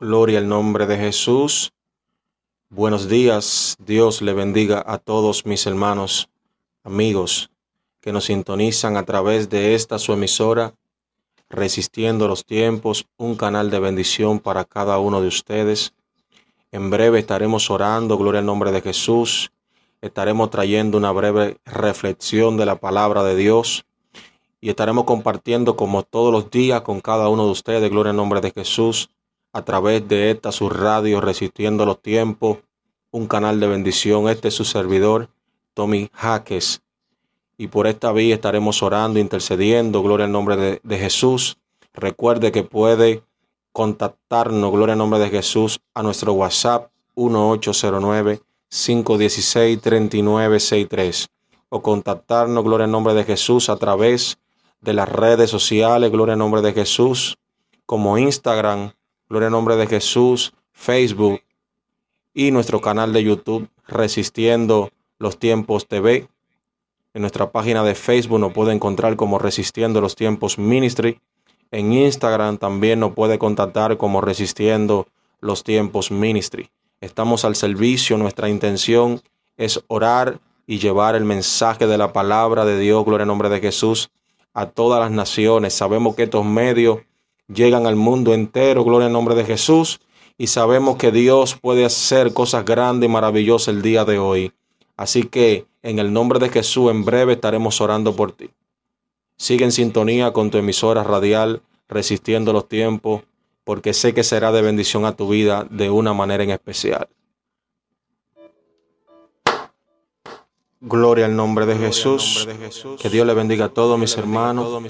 Gloria al nombre de Jesús. Buenos días. Dios le bendiga a todos mis hermanos, amigos que nos sintonizan a través de esta su emisora, Resistiendo los Tiempos, un canal de bendición para cada uno de ustedes. En breve estaremos orando, gloria al nombre de Jesús. Estaremos trayendo una breve reflexión de la palabra de Dios y estaremos compartiendo como todos los días con cada uno de ustedes, gloria al nombre de Jesús, a través de esta su radio Resistiendo los Tiempos, un canal de bendición. Este es su servidor, Tommy Jaques. Y por esta vía estaremos orando, intercediendo, gloria al nombre de, de Jesús. Recuerde que puede contactarnos, gloria al nombre de Jesús, a nuestro WhatsApp 1809-516-3963 o contactarnos, gloria al nombre de Jesús, a través de las redes sociales, gloria al nombre de Jesús, como Instagram, gloria al nombre de Jesús, Facebook y nuestro canal de YouTube Resistiendo los Tiempos TV. En nuestra página de Facebook nos puede encontrar como Resistiendo los Tiempos Ministry. En Instagram también nos puede contactar como Resistiendo los Tiempos Ministry. Estamos al servicio, nuestra intención es orar y llevar el mensaje de la palabra de Dios, gloria al nombre de Jesús, a todas las naciones. Sabemos que estos medios llegan al mundo entero, gloria al nombre de Jesús, y sabemos que Dios puede hacer cosas grandes y maravillosas el día de hoy. Así que en el nombre de Jesús en breve estaremos orando por ti. Sigue en sintonía con tu emisora radial, resistiendo los tiempos, porque sé que será de bendición a tu vida de una manera en especial. Gloria al nombre de Jesús. Que Dios le bendiga a todos mis hermanos.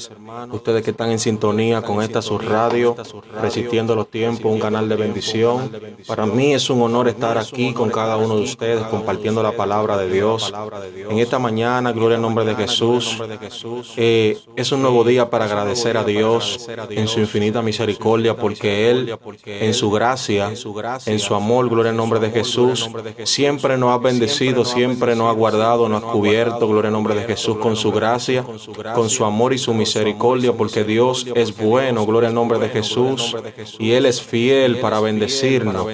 Ustedes que están en sintonía con esta su radio, resistiendo los tiempos, un canal de bendición. Para mí es un honor estar aquí con cada uno de ustedes, compartiendo la palabra de Dios. En esta mañana, gloria al nombre de Jesús. Eh, es un nuevo día para agradecer a Dios en su infinita misericordia, porque Él, en su gracia, en su amor, gloria al nombre de Jesús, siempre nos ha bendecido, siempre nos ha guardado nos ha cubierto, gloria al nombre de Jesús, con su gracia, con su amor y su misericordia, porque Dios es bueno, gloria al nombre de Jesús, y Él es fiel para bendecirnos.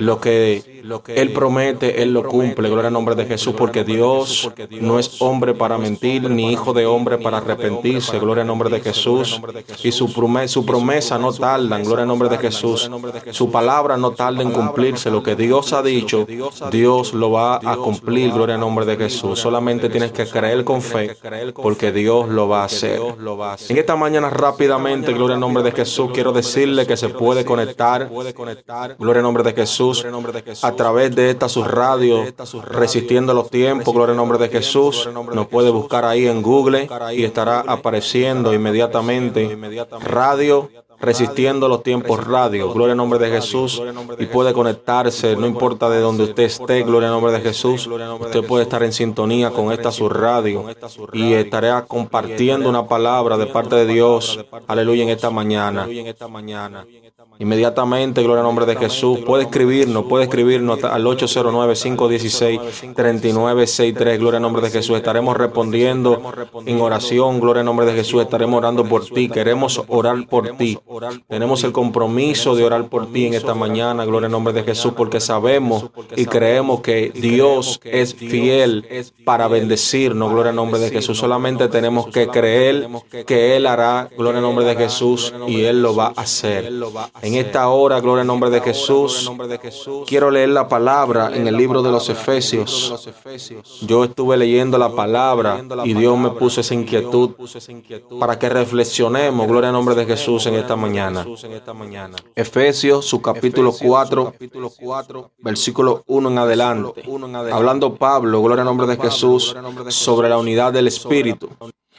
Lo que Él promete, Él lo cumple, gloria al nombre de Jesús, porque Dios no es hombre para mentir, ni hijo de hombre para arrepentirse, gloria al nombre de Jesús, y su promesa, su promesa no tarda, gloria al nombre de Jesús, su palabra no tarda en cumplirse, lo que Dios ha dicho, Dios lo va a cumplir, gloria al nombre de Jesús. Solamente tienes que creer con fe porque Dios lo va a hacer. En esta mañana rápidamente, gloria al nombre de Jesús, quiero decirle que se puede conectar, gloria al nombre de Jesús, a través de esta su radio, resistiendo los tiempos, gloria al nombre de Jesús. Nos puede buscar ahí en Google y estará apareciendo inmediatamente radio Resistiendo los tiempos radio, gloria al nombre de Jesús, y puede conectarse, no importa de donde usted esté, gloria al nombre de Jesús, usted puede estar en sintonía con esta su radio y estaré compartiendo una palabra de parte de Dios, aleluya, en esta mañana. Inmediatamente, gloria al nombre de Jesús, puede escribirnos, puede escribirnos al 809-516-3963, gloria al nombre de Jesús, estaremos respondiendo en oración, gloria al nombre de Jesús, estaremos orando por ti, queremos orar por ti. Tenemos el compromiso de orar por ti en esta mañana, gloria al nombre de Jesús, porque sabemos y creemos que Dios es fiel para bendecirnos, gloria al nombre de Jesús. Solamente tenemos que creer que Él hará, gloria al nombre de Jesús, y Él lo va a hacer. En esta hora, gloria al nombre de Jesús, quiero leer la palabra en el libro de los Efesios. Yo estuve leyendo la palabra y Dios me puso esa inquietud para que reflexionemos, gloria al nombre de Jesús, en esta mañana. Efesios, su capítulo 4, versículo 1 en adelante. Hablando Pablo, gloria al nombre de Jesús, sobre la unidad del Espíritu.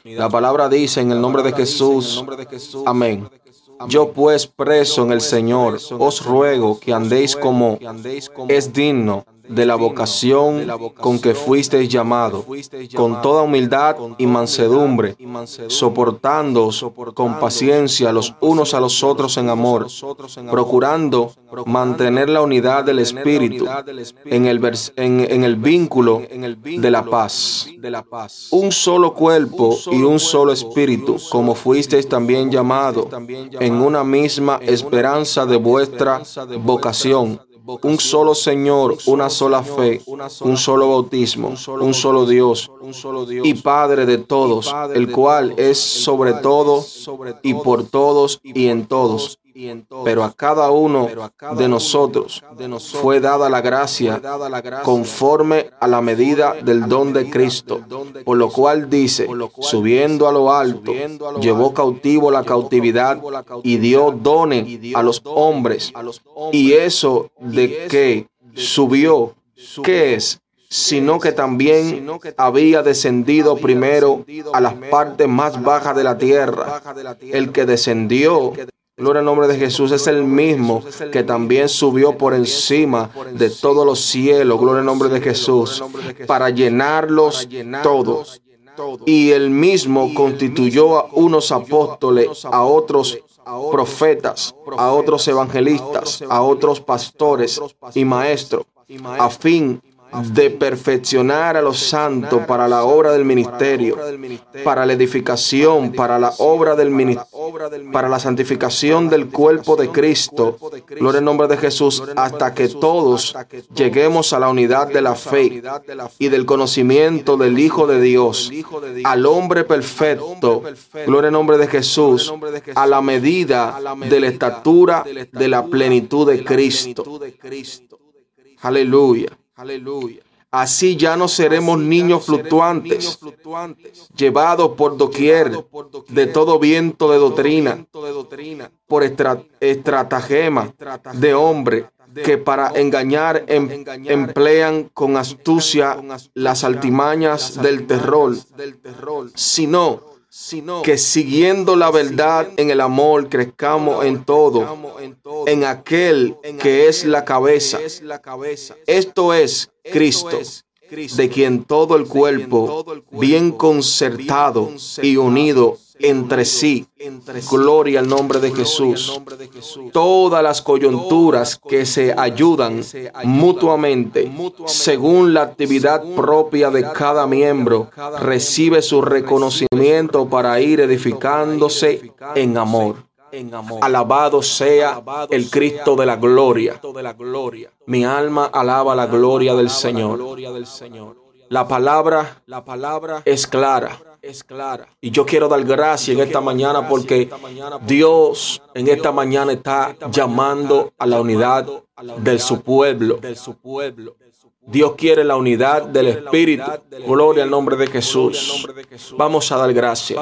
La palabra dice en el nombre de Jesús, amén. Yo pues preso en el Señor, os ruego que andéis como es digno de la vocación con que fuisteis llamado, con toda humildad y mansedumbre, soportando con paciencia los unos a los otros en amor, procurando mantener la unidad del Espíritu en el, en, el vínculo de la paz. Un solo cuerpo y un solo espíritu, como fuisteis también llamado, en una misma esperanza de vuestra vocación un solo Señor, una sola fe, un solo bautismo, un solo Dios y Padre de todos, el cual es sobre todo y por todos y en todos pero a cada uno de nosotros fue dada la gracia conforme a la medida del don de Cristo, por lo cual dice, subiendo a lo alto, llevó cautivo la cautividad y dio dones a los hombres. Y eso de que subió, ¿qué es? sino que también había descendido primero a las partes más bajas de la tierra. El que descendió Gloria al nombre de Jesús. Es el mismo que también subió por encima de todos los cielos. Gloria al nombre de Jesús. Para llenarlos todos. Y el mismo constituyó a unos apóstoles, a otros profetas, a otros evangelistas, a otros pastores y maestros, a fin de perfeccionar a los santos para la obra del ministerio, para la edificación, para la obra del ministerio, para la santificación del cuerpo de Cristo. Gloria en nombre de Jesús, hasta que todos lleguemos a la unidad de la fe y del conocimiento del Hijo de Dios, al hombre perfecto. Gloria en nombre de Jesús, a la medida de la estatura de la plenitud de Cristo. Aleluya. Aleluya. Así ya no seremos niños fluctuantes, llevados por doquier de todo viento de doctrina, por estratagema de hombre que para engañar em, emplean con astucia las altimañas del terror, sino que siguiendo la verdad en el amor crezcamos en todo, en aquel que es la cabeza. Esto es Cristo de quien todo el cuerpo, bien concertado y unido entre sí. Gloria al nombre de Jesús. Todas las coyunturas que se ayudan mutuamente según la actividad propia de cada miembro, recibe su reconocimiento para ir edificándose en amor. Alabado sea el Cristo de la gloria. Mi alma alaba la gloria del Señor. La palabra, la palabra es clara. Es clara. Y yo quiero dar gracias en esta mañana porque Dios en esta mañana está llamando a la unidad de su pueblo. Dios quiere la unidad del Espíritu. Gloria al nombre de Jesús. Vamos a dar gracias.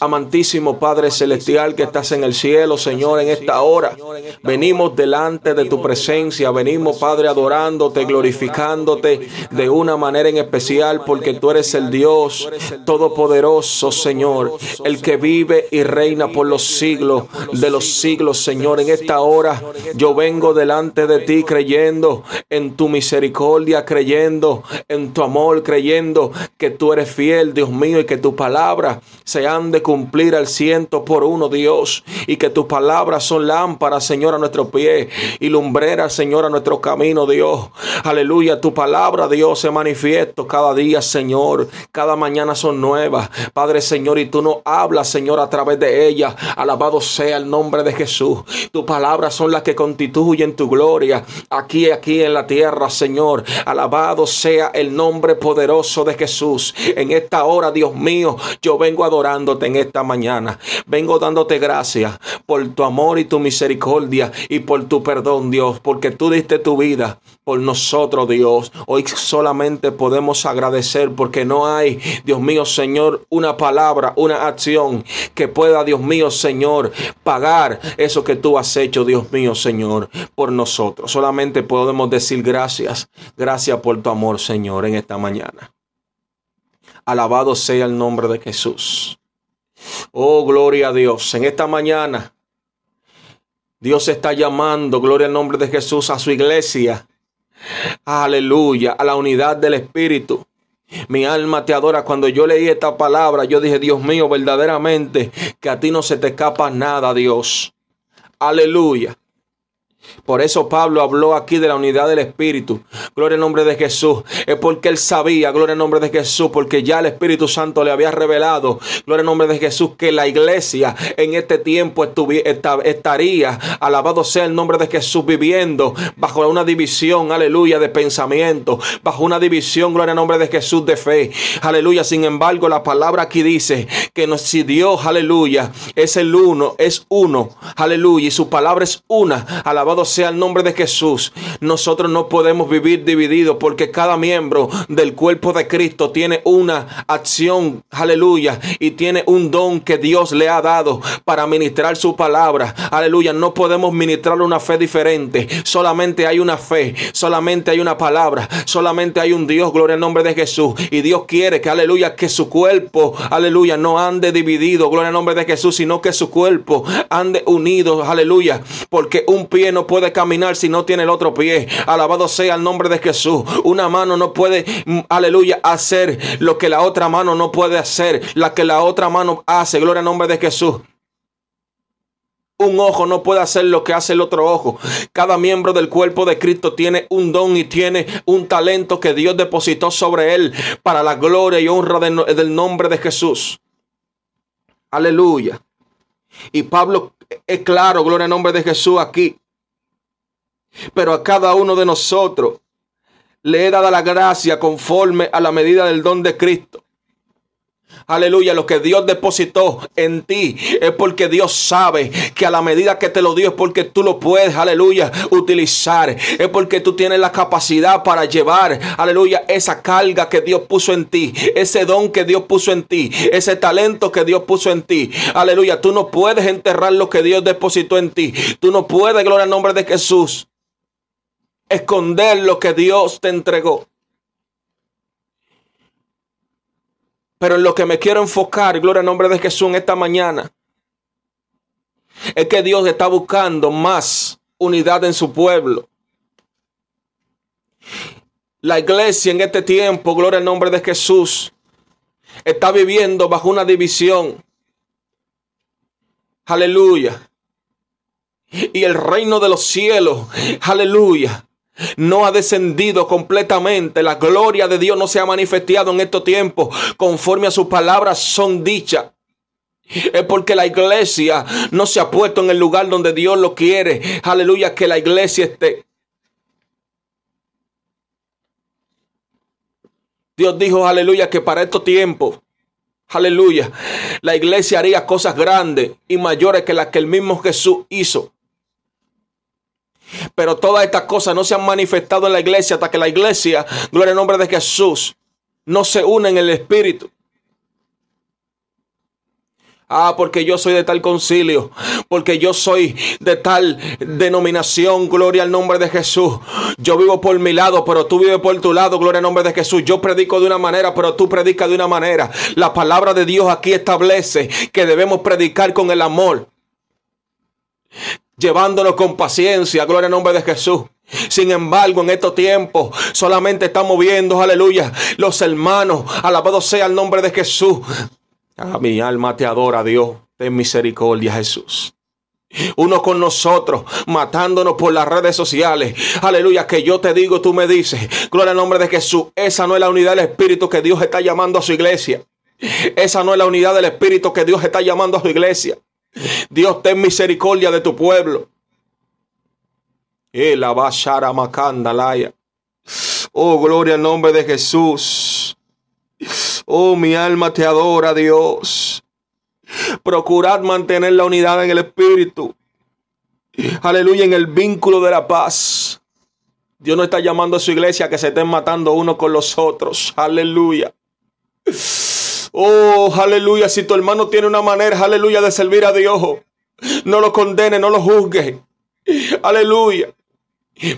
Amantísimo Padre Celestial que estás en el cielo, Señor, en esta hora. Venimos delante de tu presencia. Venimos, Padre, adorándote, glorificándote de una manera en especial porque tú eres el Dios todopoderoso, Señor. El que vive y reina por los siglos de los siglos, Señor. En esta hora yo vengo delante de ti creyendo en tu misericordia creyendo en tu amor, creyendo que tú eres fiel, Dios mío, y que tu palabra se han de cumplir al ciento por uno, Dios, y que tus palabras son lámparas, Señor, a nuestro pie y lumbreras, Señor, a nuestro camino, Dios. Aleluya, tu palabra, Dios, se manifiesta cada día, Señor. Cada mañana son nuevas, Padre, Señor, y tú nos hablas, Señor, a través de ellas. Alabado sea el nombre de Jesús. Tus palabras son las que constituyen tu gloria aquí, aquí en la tierra, Señor. Alabado sea el nombre poderoso de Jesús. En esta hora, Dios mío, yo vengo adorándote en esta mañana. Vengo dándote gracias por tu amor y tu misericordia y por tu perdón, Dios, porque tú diste tu vida por nosotros, Dios. Hoy solamente podemos agradecer porque no hay, Dios mío, Señor, una palabra, una acción que pueda, Dios mío, Señor, pagar eso que tú has hecho, Dios mío, Señor, por nosotros. Solamente podemos decir gracias. Gracias por tu amor, Señor, en esta mañana. Alabado sea el nombre de Jesús. Oh, gloria a Dios. En esta mañana, Dios está llamando, gloria al nombre de Jesús, a su iglesia Aleluya, a la unidad del Espíritu. Mi alma te adora. Cuando yo leí esta palabra, yo dije, Dios mío, verdaderamente que a ti no se te escapa nada, Dios. Aleluya. Por eso Pablo habló aquí de la unidad del Espíritu. Gloria al nombre de Jesús. Es porque él sabía, gloria al nombre de Jesús, porque ya el Espíritu Santo le había revelado, gloria al nombre de Jesús, que la iglesia en este tiempo estaría, alabado sea el nombre de Jesús, viviendo bajo una división, aleluya, de pensamiento, bajo una división, gloria al nombre de Jesús, de fe. Aleluya. Sin embargo, la palabra aquí dice que si Dios, aleluya, es el uno, es uno, aleluya, y su palabra es una, alabado sea el nombre de Jesús. Nosotros no podemos vivir divididos porque cada miembro del cuerpo de Cristo tiene una acción, aleluya, y tiene un don que Dios le ha dado para ministrar su palabra. Aleluya, no podemos ministrar una fe diferente. Solamente hay una fe, solamente hay una palabra, solamente hay un Dios, gloria al nombre de Jesús. Y Dios quiere que, aleluya, que su cuerpo, aleluya, no ande dividido, gloria al nombre de Jesús, sino que su cuerpo ande unido, aleluya, porque un pie no puede caminar si no tiene el otro pie. Alabado sea el nombre de Jesús. Una mano no puede, mm, aleluya, hacer lo que la otra mano no puede hacer. La que la otra mano hace. Gloria al nombre de Jesús. Un ojo no puede hacer lo que hace el otro ojo. Cada miembro del cuerpo de Cristo tiene un don y tiene un talento que Dios depositó sobre él para la gloria y honra del nombre de Jesús. Aleluya. Y Pablo es claro, gloria al nombre de Jesús aquí. Pero a cada uno de nosotros le he dado la gracia conforme a la medida del don de Cristo. Aleluya, lo que Dios depositó en ti es porque Dios sabe que a la medida que te lo dio es porque tú lo puedes, aleluya, utilizar. Es porque tú tienes la capacidad para llevar, aleluya, esa carga que Dios puso en ti, ese don que Dios puso en ti, ese talento que Dios puso en ti. Aleluya, tú no puedes enterrar lo que Dios depositó en ti. Tú no puedes, gloria al nombre de Jesús esconder lo que Dios te entregó. Pero en lo que me quiero enfocar, gloria al nombre de Jesús en esta mañana, es que Dios está buscando más unidad en su pueblo. La iglesia en este tiempo, gloria al nombre de Jesús, está viviendo bajo una división. Aleluya. Y el reino de los cielos, aleluya, no ha descendido completamente. La gloria de Dios no se ha manifestado en estos tiempos conforme a sus palabras son dichas. Es porque la iglesia no se ha puesto en el lugar donde Dios lo quiere. Aleluya, que la iglesia esté. Dios dijo, aleluya, que para estos tiempos, aleluya, la iglesia haría cosas grandes y mayores que las que el mismo Jesús hizo. Pero todas estas cosas no se han manifestado en la iglesia hasta que la iglesia, gloria al nombre de Jesús, no se une en el Espíritu. Ah, porque yo soy de tal concilio, porque yo soy de tal denominación, gloria al nombre de Jesús. Yo vivo por mi lado, pero tú vives por tu lado, gloria al nombre de Jesús. Yo predico de una manera, pero tú predicas de una manera. La palabra de Dios aquí establece que debemos predicar con el amor llevándonos con paciencia, gloria al nombre de Jesús. Sin embargo, en estos tiempos solamente estamos viendo, aleluya, los hermanos, alabado sea el nombre de Jesús. A mi alma te adora, Dios. Ten misericordia, Jesús. Uno con nosotros, matándonos por las redes sociales. Aleluya, que yo te digo, tú me dices, gloria al nombre de Jesús. Esa no es la unidad del Espíritu que Dios está llamando a su iglesia. Esa no es la unidad del Espíritu que Dios está llamando a su iglesia. Dios, ten misericordia de tu pueblo. Eh, oh, gloria al nombre de Jesús. Oh, mi alma te adora, Dios. Procurad mantener la unidad en el Espíritu. Aleluya, en el vínculo de la paz. Dios no está llamando a su iglesia a que se estén matando unos con los otros. Aleluya. Oh, aleluya. Si tu hermano tiene una manera, aleluya, de servir a Dios, no lo condene, no lo juzgue. Aleluya.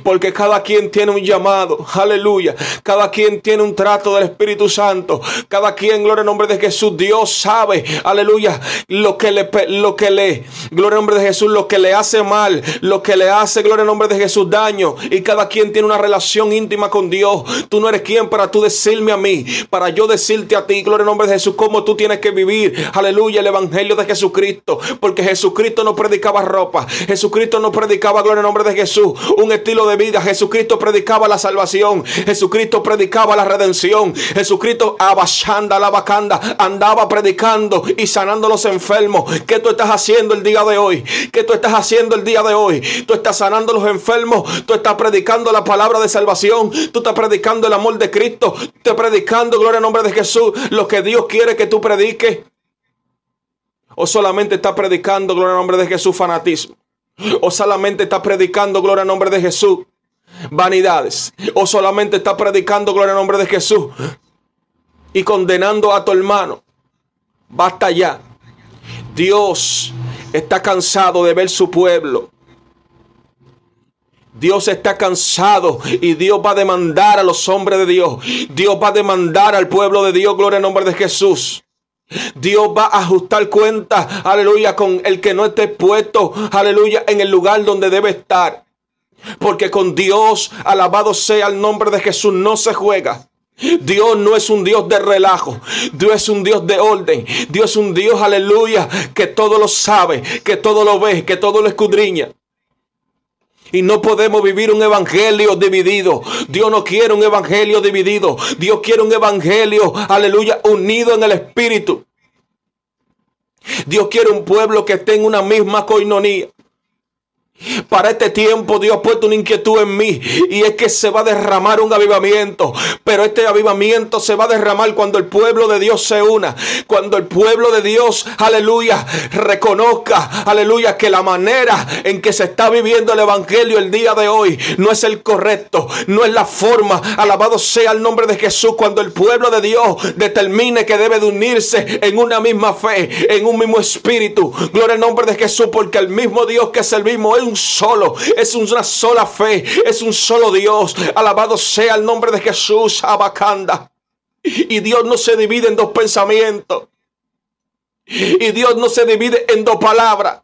Porque cada quien tiene un llamado, aleluya. Cada quien tiene un trato del Espíritu Santo. Cada quien, gloria al nombre de Jesús, Dios sabe, aleluya, lo que le, lo que le, gloria al nombre de Jesús, lo que le hace mal, lo que le hace, gloria al nombre de Jesús, daño. Y cada quien tiene una relación íntima con Dios. Tú no eres quien para tú decirme a mí, para yo decirte a ti, gloria al nombre de Jesús, cómo tú tienes que vivir, aleluya, el Evangelio de Jesucristo. Porque Jesucristo no predicaba ropa, Jesucristo no predicaba, gloria al nombre de Jesús, un estilo de vida. Jesucristo predicaba la salvación. Jesucristo predicaba la redención. Jesucristo abachanda la bacanda andaba predicando y sanando a los enfermos. ¿Qué tú estás haciendo el día de hoy? ¿Qué tú estás haciendo el día de hoy? Tú estás sanando a los enfermos. Tú estás predicando la palabra de salvación. Tú estás predicando el amor de Cristo. Tú estás predicando, gloria al nombre de Jesús, lo que Dios quiere que tú prediques. O solamente estás predicando, gloria al nombre de Jesús, fanatismo. O solamente está predicando gloria al nombre de Jesús. Vanidades. O solamente está predicando gloria al nombre de Jesús. Y condenando a tu hermano. Basta ya. Dios está cansado de ver su pueblo. Dios está cansado y Dios va a demandar a los hombres de Dios. Dios va a demandar al pueblo de Dios, gloria al nombre de Jesús. Dios va a ajustar cuentas, aleluya, con el que no esté puesto, aleluya, en el lugar donde debe estar. Porque con Dios, alabado sea el nombre de Jesús, no se juega. Dios no es un Dios de relajo, Dios es un Dios de orden, Dios es un Dios, aleluya, que todo lo sabe, que todo lo ve, que todo lo escudriña. Y no podemos vivir un evangelio dividido. Dios no quiere un evangelio dividido. Dios quiere un evangelio, aleluya, unido en el espíritu. Dios quiere un pueblo que esté en una misma coinonía. Para este tiempo Dios ha puesto una inquietud en mí y es que se va a derramar un avivamiento. Pero este avivamiento se va a derramar cuando el pueblo de Dios se una. Cuando el pueblo de Dios, aleluya, reconozca, aleluya, que la manera en que se está viviendo el evangelio el día de hoy no es el correcto, no es la forma. Alabado sea el nombre de Jesús. Cuando el pueblo de Dios determine que debe de unirse en una misma fe, en un mismo espíritu. Gloria al nombre de Jesús porque el mismo Dios que servimos es un solo, es una sola fe, es un solo Dios. Alabado sea el nombre de Jesús, Abacanda. Y Dios no se divide en dos pensamientos. Y Dios no se divide en dos palabras.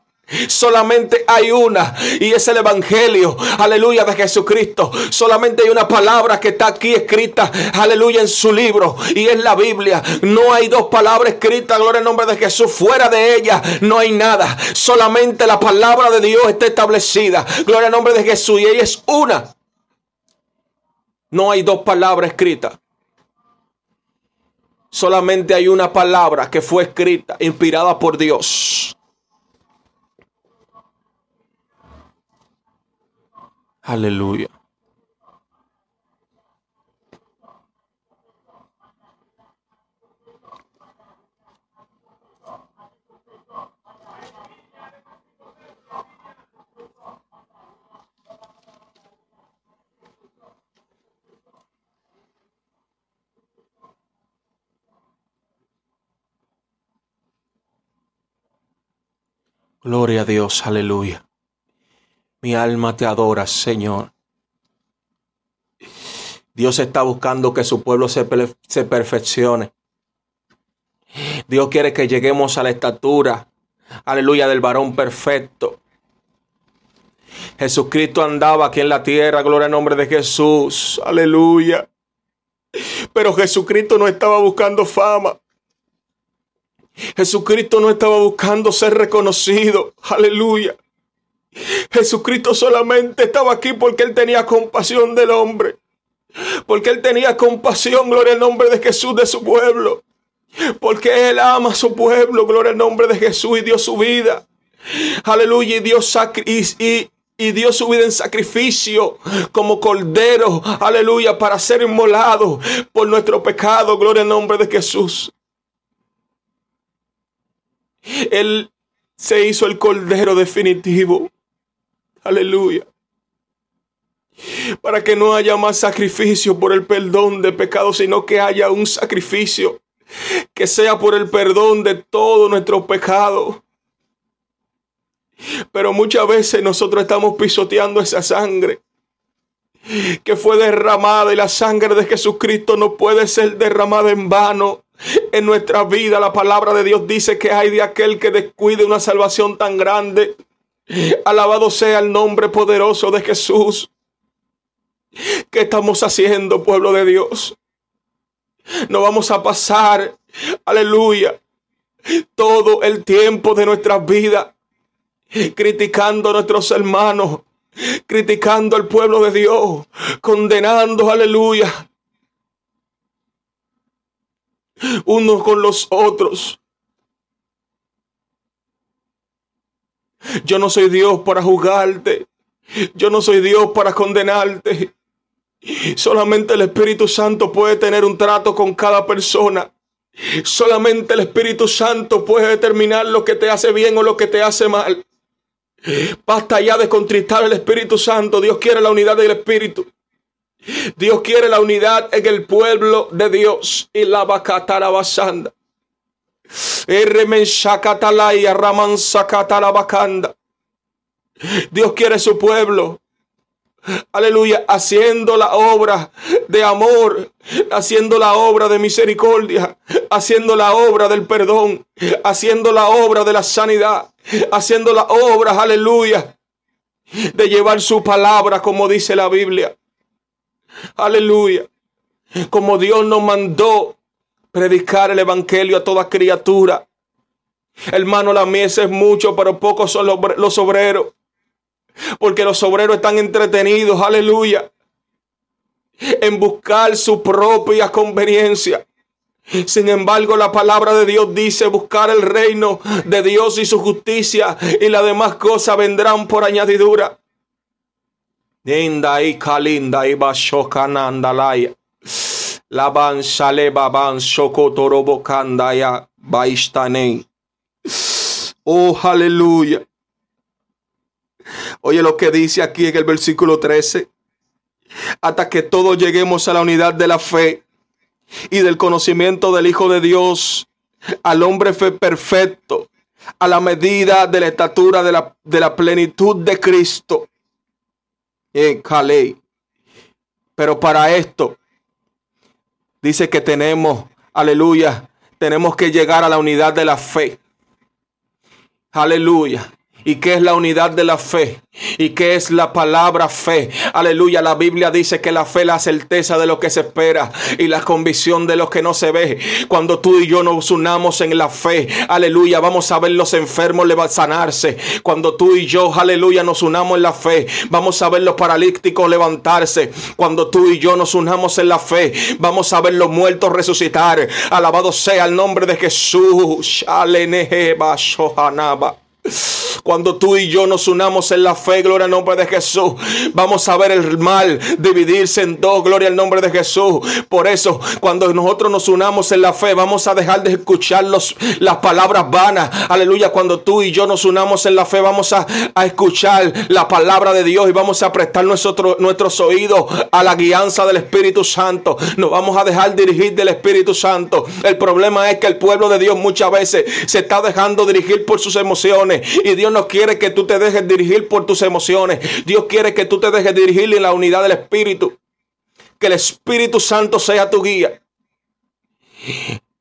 Solamente hay una y es el Evangelio, aleluya, de Jesucristo. Solamente hay una palabra que está aquí escrita, aleluya, en su libro y es la Biblia. No hay dos palabras escritas, gloria al nombre de Jesús. Fuera de ella no hay nada. Solamente la palabra de Dios está establecida. Gloria al nombre de Jesús y ella es una. No hay dos palabras escritas. Solamente hay una palabra que fue escrita, inspirada por Dios. Aleluya. Gloria a Dios, aleluya. Mi alma te adora, Señor. Dios está buscando que su pueblo se, se perfeccione. Dios quiere que lleguemos a la estatura, aleluya, del varón perfecto. Jesucristo andaba aquí en la tierra, gloria al nombre de Jesús, aleluya. Pero Jesucristo no estaba buscando fama. Jesucristo no estaba buscando ser reconocido, aleluya. Jesucristo solamente estaba aquí porque Él tenía compasión del hombre. Porque Él tenía compasión, gloria al nombre de Jesús, de su pueblo. Porque Él ama a su pueblo, gloria al nombre de Jesús y dio su vida. Aleluya, y dio, y, y dio su vida en sacrificio como cordero, aleluya, para ser inmolado por nuestro pecado, gloria al nombre de Jesús. Él se hizo el cordero definitivo Aleluya. Para que no haya más sacrificio por el perdón de pecados, sino que haya un sacrificio que sea por el perdón de todos nuestros pecados. Pero muchas veces nosotros estamos pisoteando esa sangre. que fue derramada y la sangre de Jesucristo no puede ser derramada en vano. En nuestra vida la palabra de Dios dice que hay de aquel que descuide una salvación tan grande. Alabado sea el nombre poderoso de Jesús. ¿Qué estamos haciendo, pueblo de Dios? No vamos a pasar, aleluya, todo el tiempo de nuestra vida criticando a nuestros hermanos, criticando al pueblo de Dios, condenando, aleluya, unos con los otros. Yo no soy Dios para juzgarte. Yo no soy Dios para condenarte. Solamente el Espíritu Santo puede tener un trato con cada persona. Solamente el Espíritu Santo puede determinar lo que te hace bien o lo que te hace mal. Basta ya de contristar el Espíritu Santo. Dios quiere la unidad del Espíritu. Dios quiere la unidad en el pueblo de Dios. Y la basanda. Dios quiere su pueblo. Aleluya, haciendo la obra de amor, haciendo la obra de misericordia, haciendo la obra del perdón, haciendo la obra de la sanidad, haciendo la obra, aleluya, de llevar su palabra como dice la Biblia. Aleluya. Como Dios nos mandó predicar el evangelio a toda criatura. Hermano, la mies es mucho, pero pocos son los obreros. Porque los obreros están entretenidos, aleluya, en buscar su propia conveniencia. Sin embargo, la palabra de Dios dice buscar el reino de Dios y su justicia y las demás cosas vendrán por añadidura. y. Laban shalebaban shokotorobokandaya baishtanei. Oh, aleluya. Oye lo que dice aquí en el versículo 13. Hasta que todos lleguemos a la unidad de la fe y del conocimiento del Hijo de Dios, al hombre fe perfecto, a la medida de la estatura de la, de la plenitud de Cristo. En Calais. Pero para esto, dice que tenemos, aleluya, tenemos que llegar a la unidad de la fe. Aleluya. ¿Y qué es la unidad de la fe? ¿Y qué es la palabra fe? Aleluya, la Biblia dice que la fe es la certeza de lo que se espera y la convicción de lo que no se ve. Cuando tú y yo nos unamos en la fe, aleluya, vamos a ver los enfermos sanarse. Cuando tú y yo, aleluya, nos unamos en la fe, vamos a ver los paralíticos levantarse. Cuando tú y yo nos unamos en la fe, vamos a ver los muertos resucitar. Alabado sea el nombre de Jesús. Cuando tú y yo nos unamos en la fe, gloria al nombre de Jesús, vamos a ver el mal dividirse en dos, gloria al nombre de Jesús. Por eso, cuando nosotros nos unamos en la fe, vamos a dejar de escuchar los, las palabras vanas. Aleluya, cuando tú y yo nos unamos en la fe, vamos a, escuchar la palabra de Dios y vamos a prestar nuestros oídos a la guianza del Espíritu Santo. Nos vamos a dejar dirigir del Espíritu Santo. El problema es que el pueblo de Dios muchas veces se está dejando dirigir por sus emociones y Dios no quiere que tú te dejes dirigir por tus emociones. Dios quiere que tú te dejes dirigir en la unidad del Espíritu. Que el Espíritu Santo sea tu guía.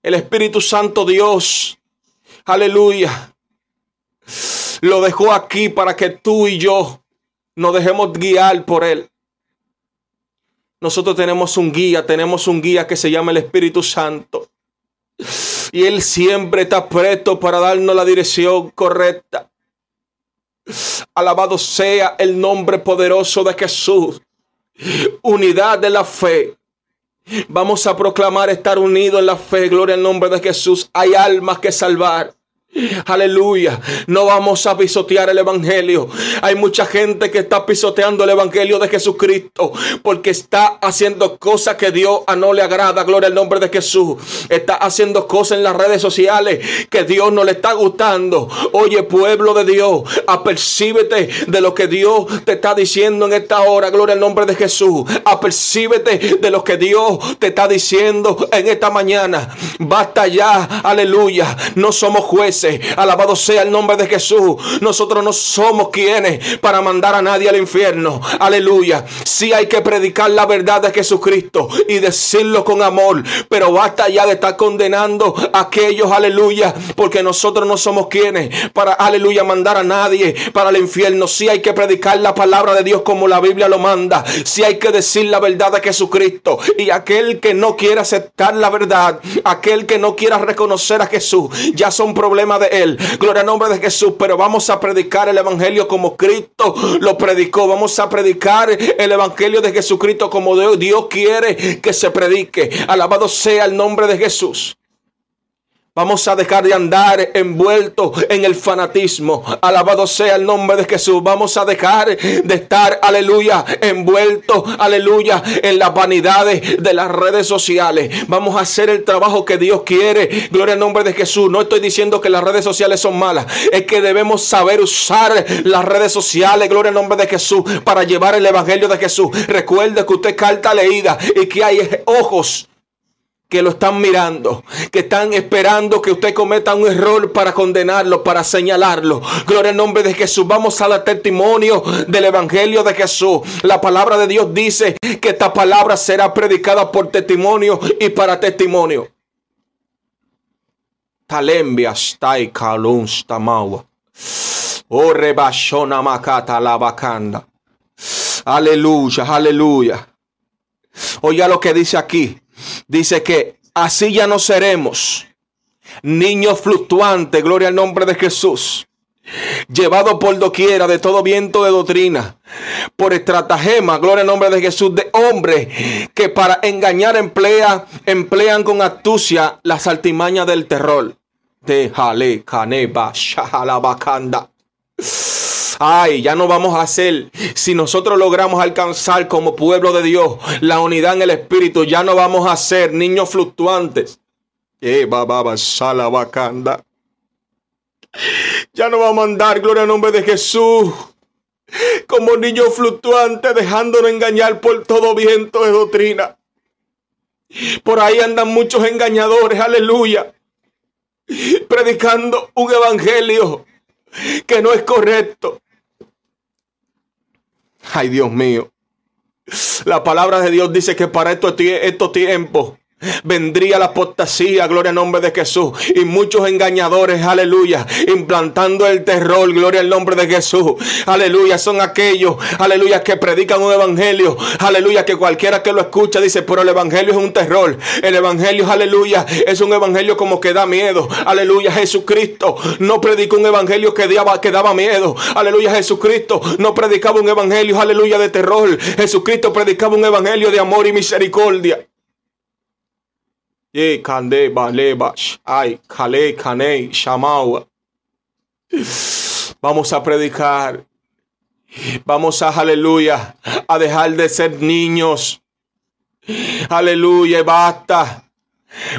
El Espíritu Santo Dios, aleluya, lo dejó aquí para que tú y yo nos dejemos guiar por Él. Nosotros tenemos un guía, tenemos un guía que se llama el Espíritu Santo. Y Él siempre está presto para darnos la dirección correcta. Alabado sea el nombre poderoso de Jesús. Unidad de la fe. Vamos a proclamar estar unidos en la fe. Gloria al nombre de Jesús. Hay almas que salvar. Aleluya. No vamos a pisotear el Evangelio. Hay mucha gente que está pisoteando el Evangelio de Jesucristo porque está haciendo cosas que Dios a no le agrada. Gloria al nombre de Jesús. Está haciendo cosas en las redes sociales que Dios no le está gustando. Oye, pueblo de Dios, apercíbete de lo que Dios te está diciendo en esta hora. Gloria al nombre de Jesús. Apercíbete de lo que Dios te está diciendo en esta mañana. Basta ya. Aleluya. No somos jueces alabado sea el nombre de Jesús, nosotros no somos quienes para mandar a nadie al infierno. Aleluya. Sí hay que predicar la verdad de Jesucristo y decirlo con amor, pero basta ya de estar condenando a aquellos, aleluya, porque nosotros no somos quienes para, aleluya, mandar a nadie para el infierno. Sí hay que predicar la palabra de Dios como la Biblia lo manda. Sí hay que decir la verdad de Jesucristo. Y aquel que no quiera aceptar la verdad, aquel que no quiera reconocer a Jesús, ya son problemas de él. Gloria al nombre de Jesús. Pero vamos a predicar el Evangelio como Cristo lo predicó. Vamos a predicar el Evangelio de Jesucristo como Dios quiere que se predique. Alabado sea el nombre de Jesús. Vamos a dejar de andar envueltos en el fanatismo. Alabado sea el nombre de Jesús. Vamos a dejar de estar, aleluya, envueltos, aleluya, en las vanidades de las redes sociales. Vamos a hacer el trabajo que Dios quiere. Gloria al nombre de Jesús. No estoy diciendo que las redes sociales son malas. Es que debemos saber usar las redes sociales, gloria al nombre de Jesús, para llevar el evangelio de Jesús. Recuerde que usted carta leída y que hay ojos que lo están mirando, que están esperando que usted cometa un error para condenarlo, para señalarlo. Gloria al nombre de Jesús. Vamos a dar testimonio del Evangelio de Jesús. La palabra de Dios dice que esta palabra será predicada por testimonio y para testimonio. Talembia stai kalun stamawa. O rebashona makata la bacanda. Aleluya, aleluya. Oiga lo que dice aquí dice que así ya no seremos niños fluctuantes, gloria al nombre de Jesús, llevado por doquiera de todo viento de doctrina, por estratagema, gloria al nombre de Jesús, de hombres que para engañar emplea, emplean con astucia las altimañas del terror. De jale, caneba, shahalabakanda. Ay, ya no vamos a hacer. Si nosotros logramos alcanzar como pueblo de Dios la unidad en el Espíritu, ya no vamos a ser niños fluctuantes. Eh, ya no vamos a andar, gloria al nombre de Jesús, como niños fluctuantes, dejándonos engañar por todo viento de doctrina. Por ahí andan muchos engañadores, aleluya, predicando un evangelio que no es correcto. Ay, Dios mío. La palabra de Dios dice que para estos, estos tiempos vendría la apostasía, gloria al nombre de Jesús, y muchos engañadores, aleluya, implantando el terror, gloria al nombre de Jesús, aleluya, son aquellos, aleluya, que predican un evangelio, aleluya, que cualquiera que lo escucha dice, pero el evangelio es un terror, el evangelio, aleluya, es un evangelio como que da miedo, aleluya, Jesucristo no predicó un evangelio que daba, que daba miedo, aleluya, Jesucristo no predicaba un evangelio, aleluya, de terror, Jesucristo predicaba un evangelio de amor y misericordia. Ye kande balebash. Ay, kale kane shamawa. Vamos a predicar. Vamos a, aleluya, a dejar de ser niños. Aleluya, basta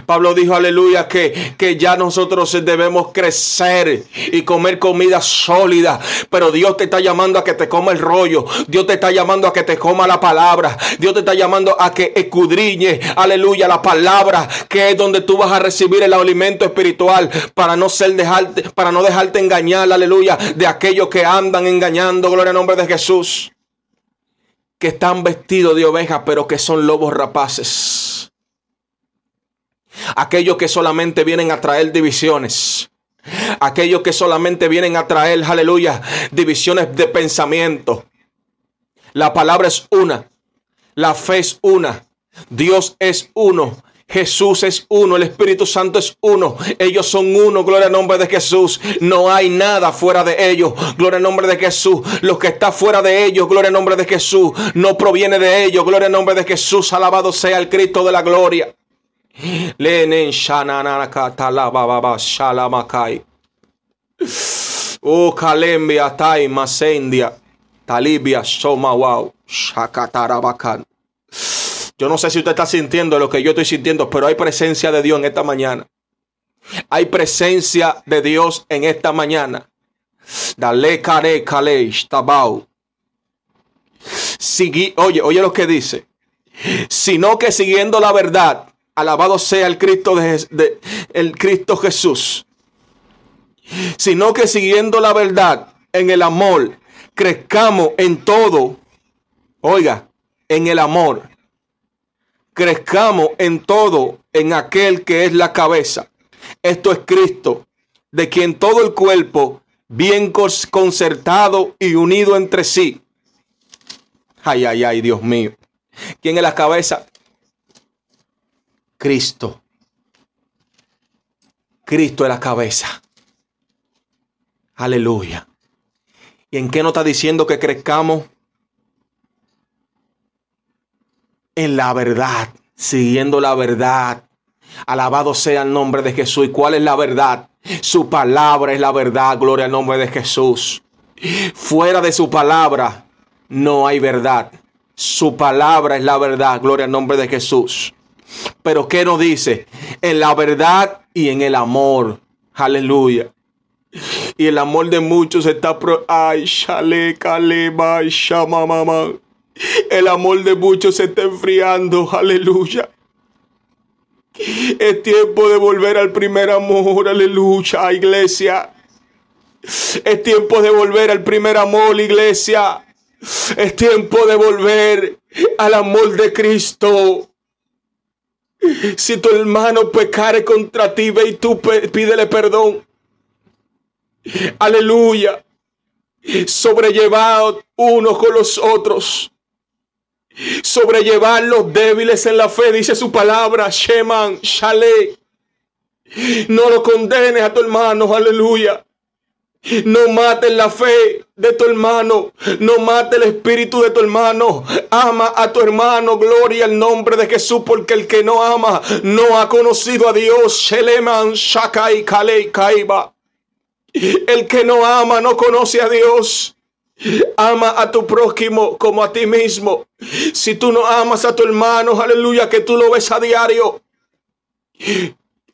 Pablo dijo, aleluya, que, que ya nosotros debemos crecer y comer comida sólida. Pero Dios te está llamando a que te coma el rollo. Dios te está llamando a que te coma la palabra. Dios te está llamando a que escudriñe, aleluya, la palabra, que es donde tú vas a recibir el alimento espiritual para no ser dejarte, para no dejarte engañar, aleluya, de aquellos que andan engañando, gloria al nombre de Jesús. Que están vestidos de ovejas, pero que son lobos rapaces aquellos que solamente vienen a traer divisiones. Aquellos que solamente vienen a traer, aleluya, divisiones de pensamiento. La palabra es una. La fe es una. Dios es uno. Jesús es uno, el Espíritu Santo es uno. Ellos son uno, gloria al nombre de Jesús. No hay nada fuera de ellos, gloria al nombre de Jesús. Lo que está fuera de ellos, gloria al nombre de Jesús, no proviene de ellos, gloria al nombre de Jesús. Alabado sea el Cristo de la gloria. Lenen shananaka talababa shalamakai. O kalembia tai masendia. Talibia wow shakatarabakan. Yo no sé si usted está sintiendo lo que yo estoy sintiendo, pero hay presencia de Dios en esta mañana. Hay presencia de Dios en esta mañana. Dale kare kale tabau. oye, oye lo que dice. Sino que siguiendo la verdad Alabado sea el Cristo de, el Cristo Jesús. sino que siguiendo la verdad en el amor, crezcamos en todo. Oiga, en el amor. Crezcamos en todo en aquel que es la cabeza. Esto es Cristo, de quien todo el cuerpo, bien concertado y unido entre sí. Ay, ay, ay, Dios mío. ¿Quién es la cabeza? Cristo. Cristo es la cabeza. Aleluya. ¿Y en qué nos está diciendo que crezcamos? En la verdad, siguiendo la verdad. Alabado sea el nombre de Jesús. ¿Y cuál es la verdad? Su palabra es la verdad. Gloria al nombre de Jesús. Fuera de su palabra no hay verdad. Su palabra es la verdad. Gloria al nombre de Jesús. Pero ¿qué nos dice? En la verdad y en el amor. Aleluya. Y el amor de muchos está pro ay, shale, kaleba, shama, mamá. El amor de muchos se está enfriando. Aleluya. Es tiempo de volver al primer amor. Aleluya, iglesia. Es tiempo de volver al primer amor, iglesia. Es tiempo de volver al amor de Cristo. Si tu hermano pecare contra ti, ve y tú pídele perdón. Aleluya. Sobrellevad unos con los otros. Sobrellevar los débiles en la fe, dice su palabra. Sheman, Shale. No lo condenes a tu hermano. Aleluya. No mates la fe de tu hermano. No mate el espíritu de tu hermano. Ama a tu hermano. Gloria al nombre de Jesús. Porque el que no ama no ha conocido a Dios. Sheleman Shakai Kalei Kaiba. El que no ama no conoce a Dios. Ama a tu prójimo como a ti mismo. Si tú no amas a tu hermano, aleluya, que tú lo ves a diario.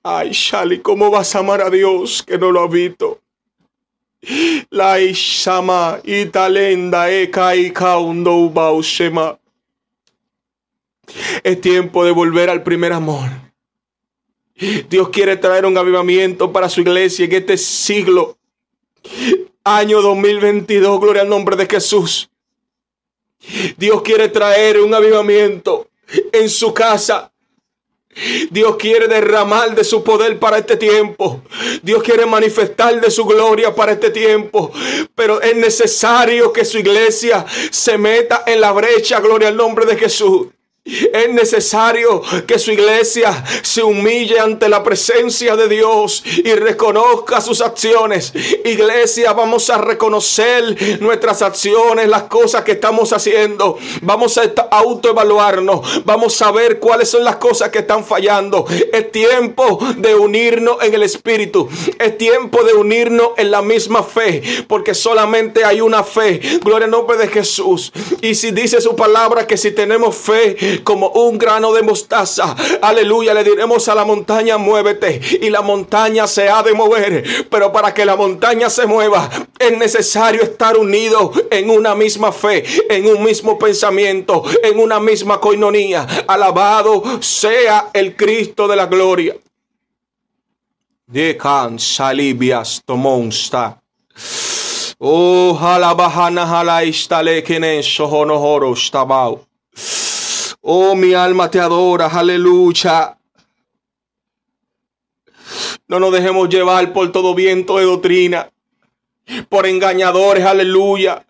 Ay, Shali, ¿cómo vas a amar a Dios que no lo ha italenda baushema. Es tiempo de volver al primer amor. Dios quiere traer un avivamiento para su iglesia en este siglo. Año 2022, gloria al nombre de Jesús. Dios quiere traer un avivamiento en su casa. Dios quiere derramar de su poder para este tiempo. Dios quiere manifestar de su gloria para este tiempo. Pero es necesario que su iglesia se meta en la brecha. Gloria al nombre de Jesús. Es necesario que su iglesia se humille ante la presencia de Dios y reconozca sus acciones. Iglesia, vamos a reconocer nuestras acciones, las cosas que estamos haciendo. Vamos a autoevaluarnos. Vamos a ver cuáles son las cosas que están fallando. Es tiempo de unirnos en el Espíritu. Es tiempo de unirnos en la misma fe. Porque solamente hay una fe. Gloria al nombre de Jesús. Y si dice su palabra que si tenemos fe, como un grano de mostaza. Aleluya, le diremos a la montaña, muévete. Y la montaña se ha de mover. Pero para que la montaña se mueva, es necesario estar unido en una misma fe, en un mismo pensamiento, en una misma coinonía. Alabado sea el Cristo de la gloria. Decan salibias tomonsta. Oh, halabahana halaistale kenen shohonohoro stabau. Oh, mi alma te adora, aleluya. No nos dejemos llevar por todo viento de doctrina, por engañadores, aleluya.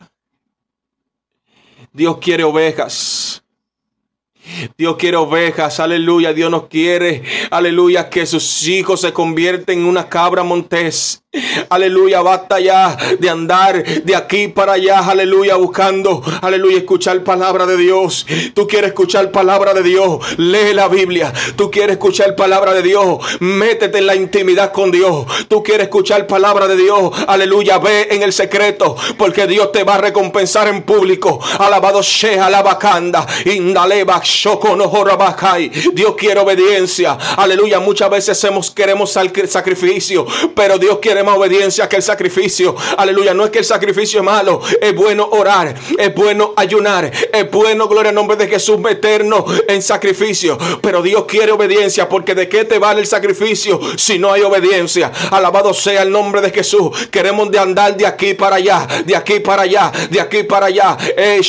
Dios quiere ovejas. Dios quiere ovejas, aleluya. Dios nos quiere, aleluya, que sus hijos se convierten en una cabra montés. Aleluya, basta ya de andar de aquí para allá, aleluya, buscando, aleluya, escuchar palabra de Dios. Tú quieres escuchar palabra de Dios, lee la Biblia. Tú quieres escuchar palabra de Dios, métete en la intimidad con Dios. Tú quieres escuchar palabra de Dios, aleluya, ve en el secreto, porque Dios te va a recompensar en público. Alabado sea la bacanda, indaleba Dios quiere obediencia, aleluya. Muchas veces hemos, queremos sacrificio, pero Dios quiere quiere más obediencia que el sacrificio. Aleluya. No es que el sacrificio es malo. Es bueno orar. Es bueno ayunar. Es bueno, gloria al nombre de Jesús, meternos en sacrificio. Pero Dios quiere obediencia porque de qué te vale el sacrificio si no hay obediencia. Alabado sea el nombre de Jesús. Queremos de andar de aquí para allá. De aquí para allá. De aquí para allá. Eh,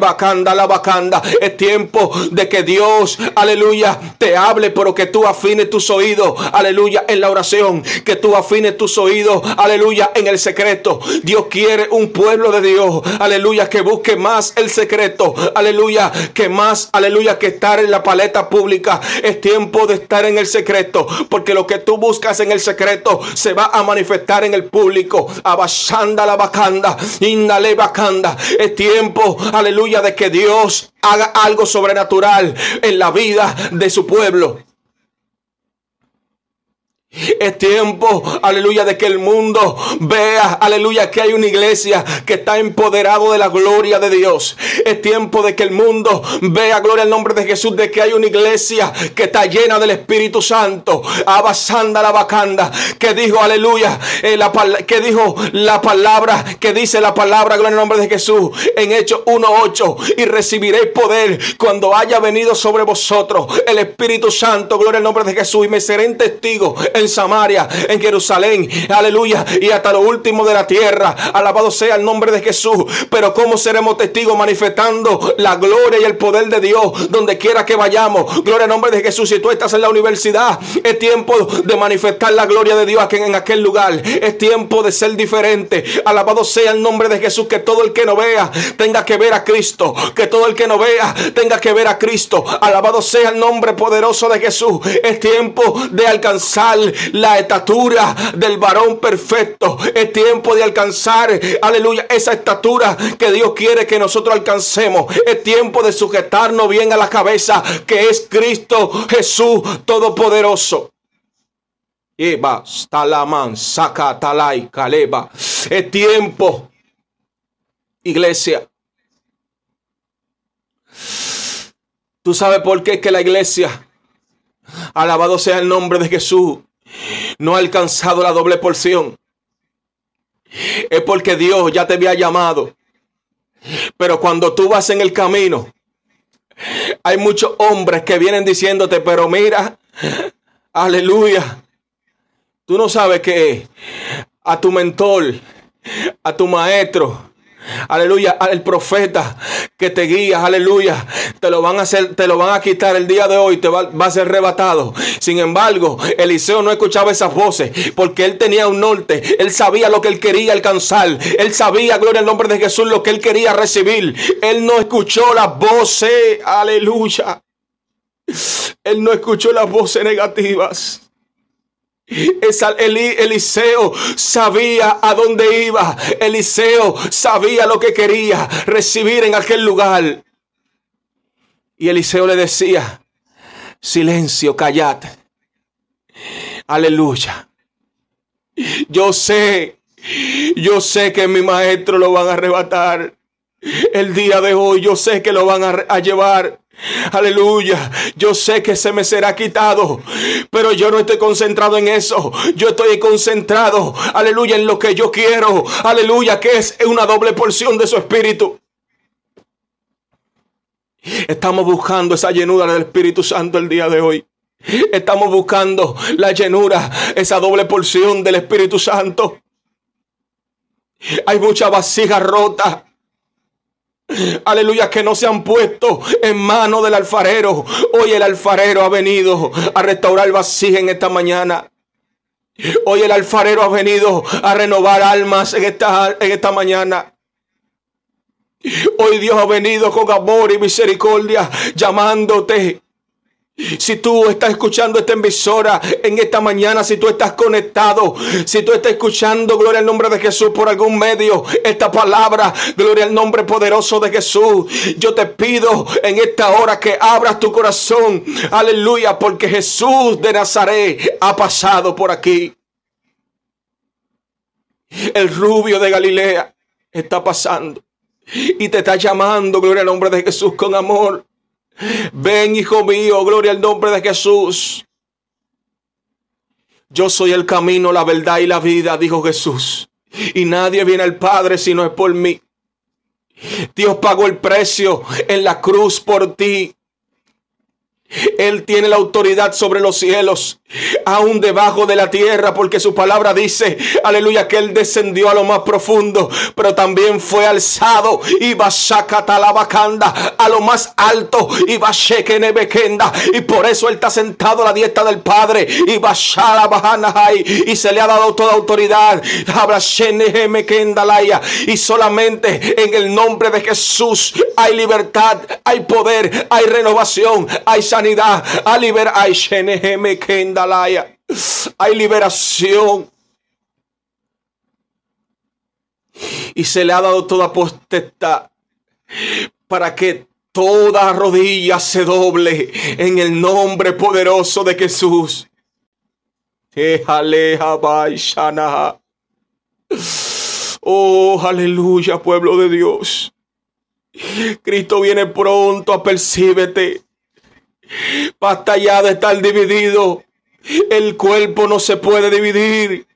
bacanda, la bacanda. Es tiempo de que Dios, aleluya, te hable, pero que tú afines tus oídos. Aleluya, en la oración. Que tú afines tus oídos. Aleluya, en el secreto. Dios quiere un pueblo de Dios. Aleluya, que busque más el secreto. Aleluya, que más, aleluya, que estar en la paleta pública. Es tiempo de estar en el secreto. Porque lo que tú buscas en el secreto se va a manifestar en el público. Abashanda la bacanda. Indale bacanda. Es tiempo, aleluya, de que Dios haga algo sobrenatural en la vida de su pueblo. Es tiempo, aleluya, de que el mundo vea, aleluya, que hay una iglesia que está empoderado de la gloria de Dios. Es tiempo de que el mundo vea, gloria al nombre de Jesús, de que hay una iglesia que está llena del Espíritu Santo. Abasanda la bacanda, que dijo, aleluya, eh, que dijo la palabra, que dice la palabra, gloria al nombre de Jesús, en Hechos 1.8, y recibiréis poder cuando haya venido sobre vosotros el Espíritu Santo, gloria al nombre de Jesús, y me seré testigo Samaria, en Jerusalén, aleluya, y hasta lo último de la tierra. Alabado sea el nombre de Jesús. Pero ¿cómo seremos testigos manifestando la gloria y el poder de Dios donde quiera que vayamos? Gloria al nombre de Jesús. Si tú estás en la universidad, es tiempo de manifestar la gloria de Dios en aquel lugar. Es tiempo de ser diferente. Alabado sea el nombre de Jesús. Que todo el que no vea tenga que ver a Cristo. Que todo el que no vea tenga que ver a Cristo. Alabado sea el nombre poderoso de Jesús. Es tiempo de alcanzar la estatura del varón perfecto. Es tiempo de alcanzar, aleluya, esa estatura que Dios quiere que nosotros alcancemos. Es tiempo de sujetarnos bien a la cabeza, que es Cristo Jesús Todopoderoso. Eva, Talaman, Saca, Talay, Caleba. Es tiempo, iglesia. Tú sabes por qué es que la iglesia, alabado sea el nombre de Jesús, no ha alcanzado la doble porción. Es porque Dios ya te había llamado. Pero cuando tú vas en el camino, hay muchos hombres que vienen diciéndote, pero mira, aleluya. Tú no sabes que a tu mentor, a tu maestro, aleluya, al profeta que te guía, aleluya, te lo van a hacer, te lo van a quitar el día de hoy, te va, a ser arrebatado. Sin embargo, Eliseo no escuchaba esas voces porque él tenía un norte, él sabía lo que él quería alcanzar, él sabía, gloria al nombre de Jesús, lo que él quería recibir. Él no escuchó las voces, aleluya. Él no escuchó las voces negativas. Eliseo sabía a dónde iba. Eliseo sabía lo que quería recibir en aquel lugar. Y Eliseo le decía, silencio, callad. Aleluya. Yo sé, yo sé que mi maestro lo van a arrebatar. El día de hoy yo sé que lo van a, a llevar. Aleluya. Yo sé que se me será quitado, pero yo no estoy concentrado en eso. Yo estoy concentrado, aleluya, en lo que yo quiero. Aleluya, que es una doble porción de su espíritu. Estamos buscando esa llenura del Espíritu Santo el día de hoy. Estamos buscando la llenura, esa doble porción del Espíritu Santo. Hay mucha vasija rota. Aleluya, que no se han puesto en mano del alfarero. Hoy el alfarero ha venido a restaurar vasija en esta mañana. Hoy el alfarero ha venido a renovar almas en esta, en esta mañana. Hoy Dios ha venido con amor y misericordia llamándote si tú estás escuchando esta emisora en esta mañana, si tú estás conectado, si tú estás escuchando, gloria al nombre de Jesús por algún medio, esta palabra, gloria al nombre poderoso de Jesús, yo te pido en esta hora que abras tu corazón, aleluya, porque Jesús de Nazaret ha pasado por aquí. El rubio de Galilea está pasando y te está llamando, gloria al nombre de Jesús, con amor. Ven, hijo mío, gloria al nombre de Jesús. Yo soy el camino, la verdad y la vida, dijo Jesús. Y nadie viene al Padre si no es por mí. Dios pagó el precio en la cruz por ti. Él tiene la autoridad sobre los cielos, aún debajo de la tierra, porque su palabra dice, aleluya, que Él descendió a lo más profundo, pero también fue alzado y bacanda a lo más alto y y por eso Él está sentado a la dieta del Padre y y se le ha dado toda autoridad. Y solamente en el nombre de Jesús hay libertad, hay poder, hay renovación, hay salud sanidad, a liberar, hay liberación. Y se le ha dado toda potestad para que toda rodilla se doble en el nombre poderoso de Jesús. Oh, aleluya, pueblo de Dios. Cristo viene pronto, a percíbete. Basta ya de estar dividido. El cuerpo no se puede dividir.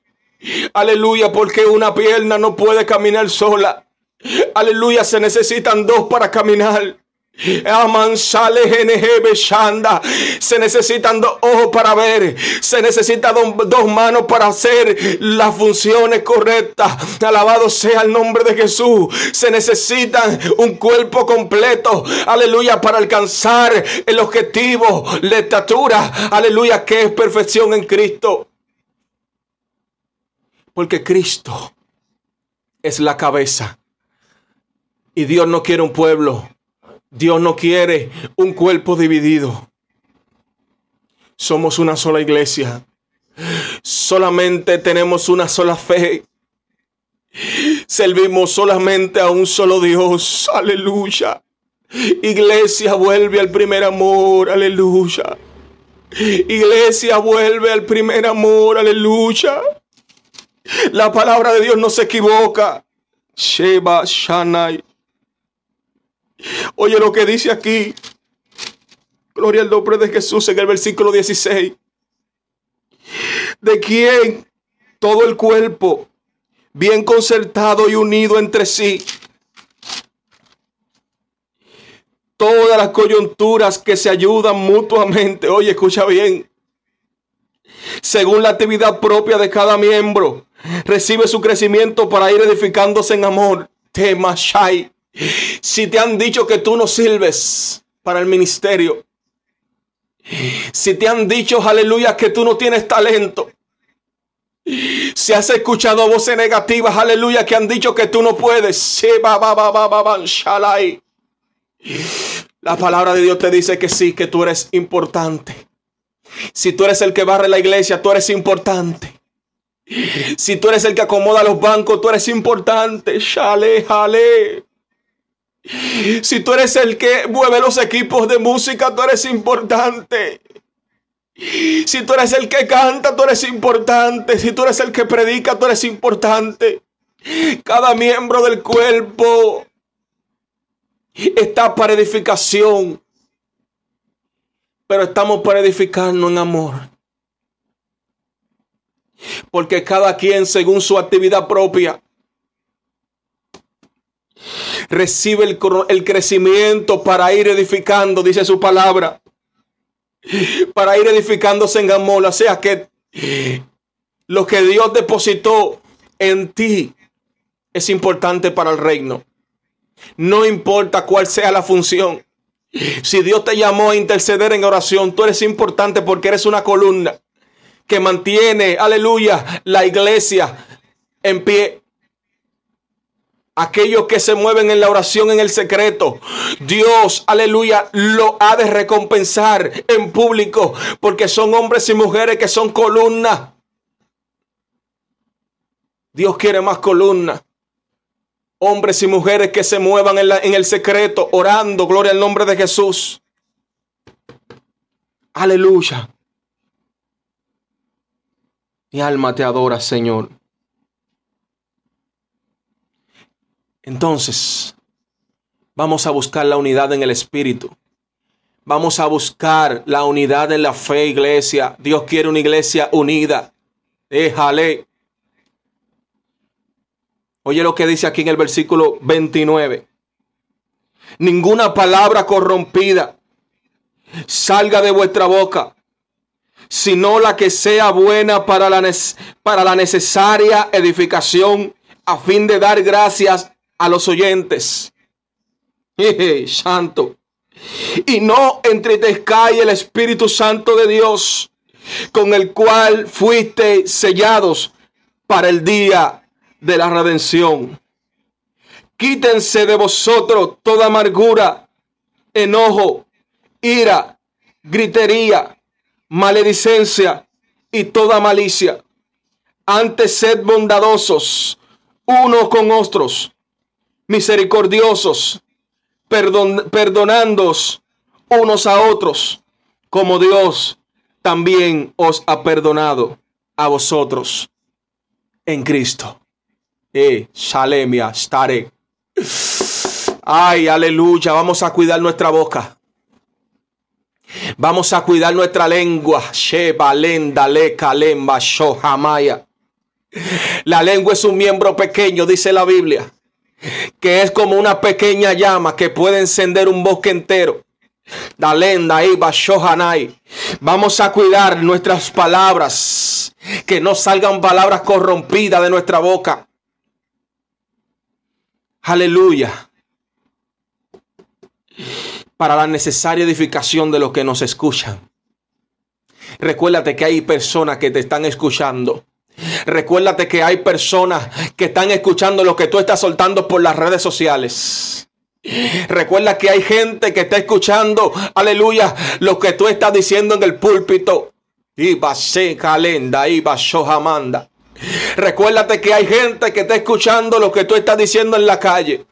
Aleluya, porque una pierna no puede caminar sola. Aleluya, se necesitan dos para caminar. Se necesitan dos ojos para ver. Se necesitan dos manos para hacer las funciones correctas. Alabado sea el nombre de Jesús. Se necesitan un cuerpo completo. Aleluya. Para alcanzar el objetivo, la estatura. Aleluya. Que es perfección en Cristo. Porque Cristo es la cabeza. Y Dios no quiere un pueblo Dios no quiere un cuerpo dividido. Somos una sola iglesia. Solamente tenemos una sola fe. Servimos solamente a un solo Dios. Aleluya. Iglesia vuelve al primer amor. Aleluya. Iglesia vuelve al primer amor. Aleluya. La palabra de Dios no se equivoca. Sheba Shanai. Oye lo que dice aquí. Gloria al nombre de Jesús en el versículo 16. De quien todo el cuerpo, bien concertado y unido entre sí, todas las coyunturas que se ayudan mutuamente. Oye, escucha bien. Según la actividad propia de cada miembro, recibe su crecimiento para ir edificándose en amor. Temashai. Si te han dicho que tú no sirves para el ministerio. Si te han dicho, aleluya, que tú no tienes talento. Si has escuchado voces negativas, aleluya, que han dicho que tú no puedes. La palabra de Dios te dice que sí, que tú eres importante. Si tú eres el que barre la iglesia, tú eres importante. Si tú eres el que acomoda los bancos, tú eres importante. Shale. Si tú eres el que mueve los equipos de música, tú eres importante. Si tú eres el que canta, tú eres importante. Si tú eres el que predica, tú eres importante. Cada miembro del cuerpo está para edificación. Pero estamos para edificarnos en amor. Porque cada quien según su actividad propia recibe el, crecimiento para ir edificando, dice su palabra. Para ir edificándose en amor. O sea que lo que Dios depositó en ti es importante para el reino. No importa cuál sea la función. Si Dios te llamó a interceder en oración, tú eres importante porque eres una columna que mantiene, aleluya, la iglesia en pie aquellos que se mueven en la oración en el secreto, Dios, aleluya, lo ha de recompensar en público, porque son hombres y mujeres que son columnas. Dios quiere más columnas. Hombres y mujeres que se muevan en, el secreto, orando, gloria al nombre de Jesús. Aleluya. Mi alma te adora, Señor. Entonces, vamos a buscar la unidad en el Espíritu. Vamos a buscar la unidad en la fe, iglesia. Dios quiere una iglesia unida. Déjale. Oye lo que dice aquí en el versículo 29. Ninguna palabra corrompida salga de vuestra boca, sino la que sea buena para la, para la necesaria edificación a fin de dar gracias a los oyentes. santo. Y no entretezcáis el Espíritu Santo de Dios, con el cual fuiste sellados para el día de la redención. Quítense de vosotros toda amargura, enojo, ira, gritería, maledicencia y toda malicia. Antes sed bondadosos unos con otros, misericordiosos, perdon perdonándoos unos a otros, como Dios también os ha perdonado a vosotros en Cristo. Eh, Shalemia, estaré. Ay, aleluya. Vamos a cuidar nuestra boca. Vamos a cuidar nuestra lengua. Sheba, lenda, le, kalemba, shohamaya. La lengua es un miembro pequeño, dice la Biblia, que es como una pequeña llama que puede encender un bosque entero. Vamos a cuidar nuestras palabras, que no salgan palabras corrompidas de nuestra boca. Aleluya. Para la necesaria edificación de los que nos escuchan. Recuérdate que hay personas que te están escuchando Recuérdate que hay personas que están escuchando lo que tú estás soltando por las redes sociales. Recuerda que hay gente que está escuchando, aleluya, lo que tú estás diciendo en el púlpito. Iba calenda, iba shohamanda. Recuérdate que hay gente que está escuchando lo que tú estás diciendo en la calle.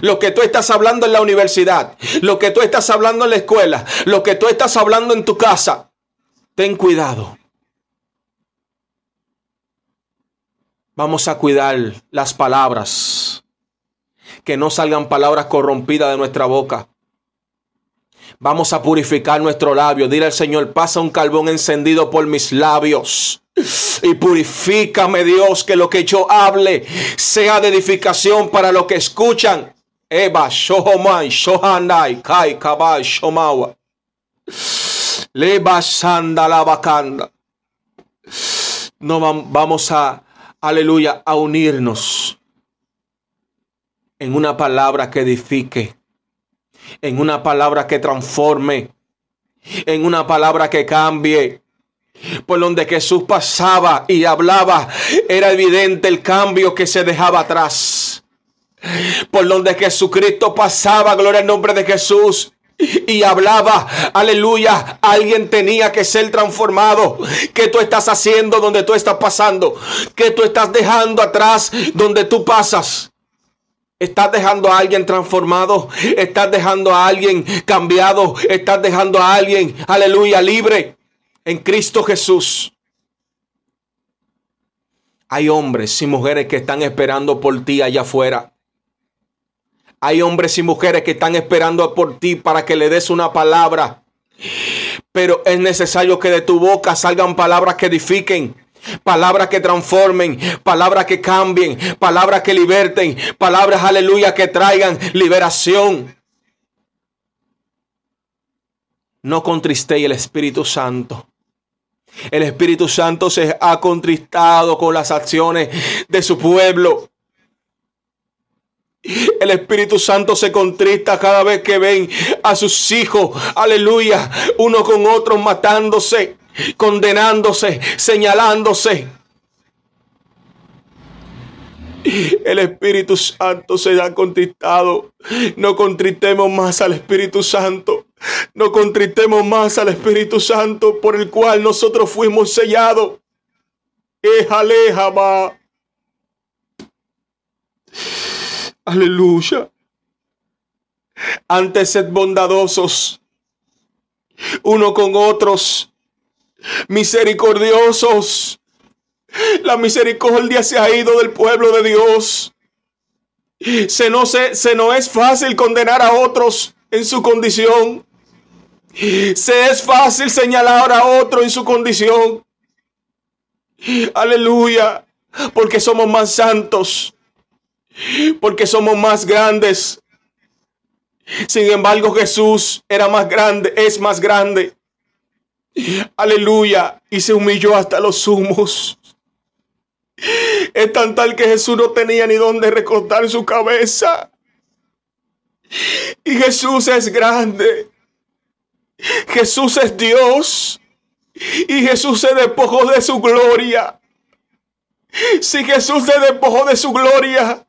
Lo que tú estás hablando en la universidad, lo que tú estás hablando en la escuela, lo que tú estás hablando en tu casa. Ten cuidado. Vamos a cuidar las palabras. Que no salgan palabras corrompidas de nuestra boca. Vamos a purificar nuestro labio. Dile al Señor, pasa un carbón encendido por mis labios. Y purifícame Dios, que lo que yo hable sea de edificación para los que escuchan. Eva, Shohomai, Shohanai, Kai, Kabai, Shomawa. Leba, Sanda, la No vamos a aleluya, a unirnos en una palabra que edifique, en una palabra que transforme, en una palabra que cambie. Por donde Jesús pasaba y hablaba, era evidente el cambio que se dejaba atrás. Por donde Jesucristo pasaba, gloria al nombre de Jesús, y hablaba, aleluya, alguien tenía que ser transformado. ¿Qué tú estás haciendo donde tú estás pasando? ¿Qué tú estás dejando atrás donde tú pasas? ¿Estás dejando a alguien transformado? ¿Estás dejando a alguien cambiado? ¿Estás dejando a alguien, aleluya, libre en Cristo Jesús? Hay hombres y mujeres que están esperando por ti allá afuera. Hay hombres y mujeres que están esperando por ti para que le des una palabra. Pero es necesario que de tu boca salgan palabras que edifiquen. Palabras que transformen, palabras que cambien, palabras que liberten, palabras, aleluya, que traigan liberación. No contristéis el Espíritu Santo. El Espíritu Santo se ha contristado con las acciones de su pueblo. El Espíritu Santo se contrista cada vez que ven a sus hijos, aleluya, uno con otro matándose, condenándose, señalándose. El Espíritu Santo se ha contristado. No contristemos más al Espíritu Santo. No contristemos más al Espíritu Santo por el cual nosotros fuimos sellados. Aleja, Aleluya. Antes sed bondadosos uno con otros, misericordiosos. La misericordia se ha ido del pueblo de Dios. Se no, se, se no es fácil condenar a otros en su condición. Se es fácil señalar a otro en su condición. Aleluya. Porque somos más santos. Porque somos más grandes. Sin embargo, Jesús era más grande, es más grande. Aleluya. Y se humilló hasta los humos. Es tan tal que Jesús no tenía ni dónde recortar su cabeza. Y Jesús es grande. Jesús es Dios. Y Jesús se despojó de su gloria. Si Jesús se despojó de su gloria,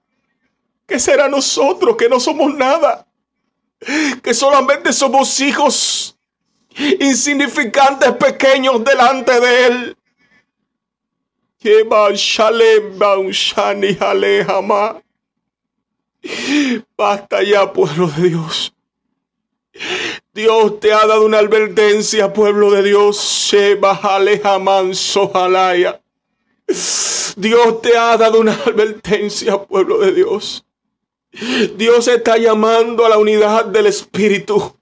¿qué será nosotros que no somos nada? Que solamente somos hijos insignificantes, pequeños delante de Él. Basta ya, pueblo de Dios. Dios te ha dado una advertencia, pueblo de Dios. Dios te ha dado una advertencia, pueblo de Dios. Dios está llamando a la unidad del Espíritu.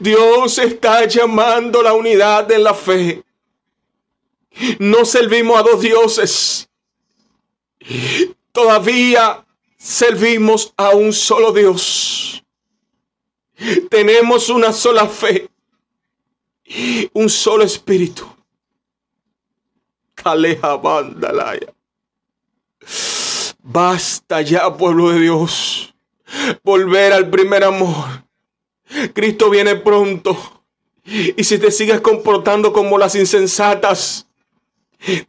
Dios está llamando a la unidad de la fe. No servimos a dos dioses. Todavía servimos a un solo Dios. Tenemos una sola fe, un solo espíritu. Caleja bandalaya. Basta ya, pueblo de Dios, volver al primer amor. Cristo viene pronto. Y si te sigues comportando como las insensatas,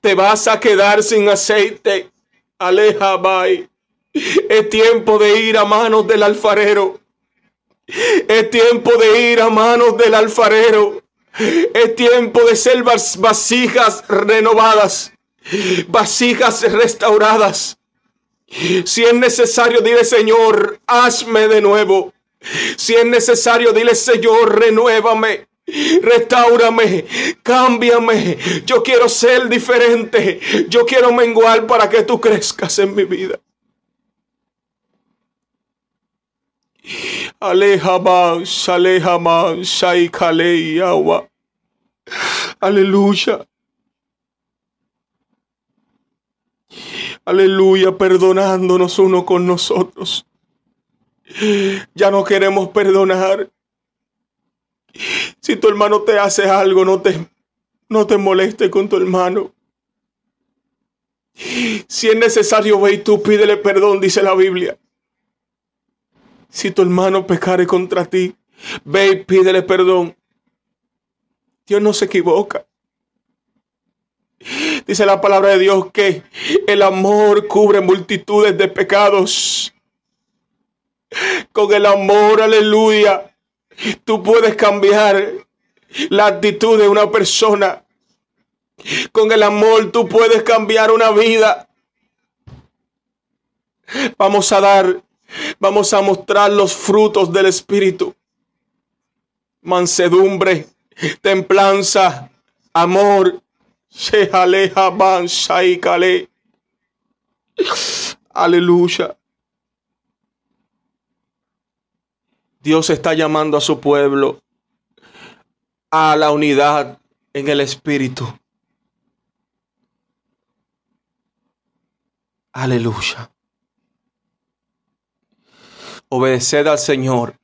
te vas a quedar sin aceite. Aleja, bye. Es tiempo de ir a manos del alfarero. Es tiempo de ir a manos del alfarero. Es tiempo de ser vasijas renovadas, vasijas restauradas. Si es necesario, dile Señor, hazme de nuevo. Si es necesario, dile Señor, renuévame. Restaurame, cámbiame. Yo quiero ser diferente. Yo quiero menguar para que tú crezcas en mi vida. Aleja más, aleja más, agua. Aleluya. Aleluya, perdonándonos uno con nosotros. Ya no queremos perdonar. Si tu hermano te hace algo, no te, no te moleste con tu hermano. Si es necesario, ve y tú pídele perdón, dice la Biblia. Si tu hermano pecare contra ti, ve y pídele perdón. Dios no se equivoca. Dice la palabra de Dios que el amor cubre multitudes de pecados. Con el amor, aleluya, tú puedes cambiar la actitud de una persona. Con el amor tú puedes cambiar una vida. Vamos a dar Vamos a mostrar los frutos del Espíritu. Mansedumbre, templanza, amor. Aleluya. Dios está llamando a su pueblo a la unidad en el Espíritu. Aleluya. Obedeced al Señor.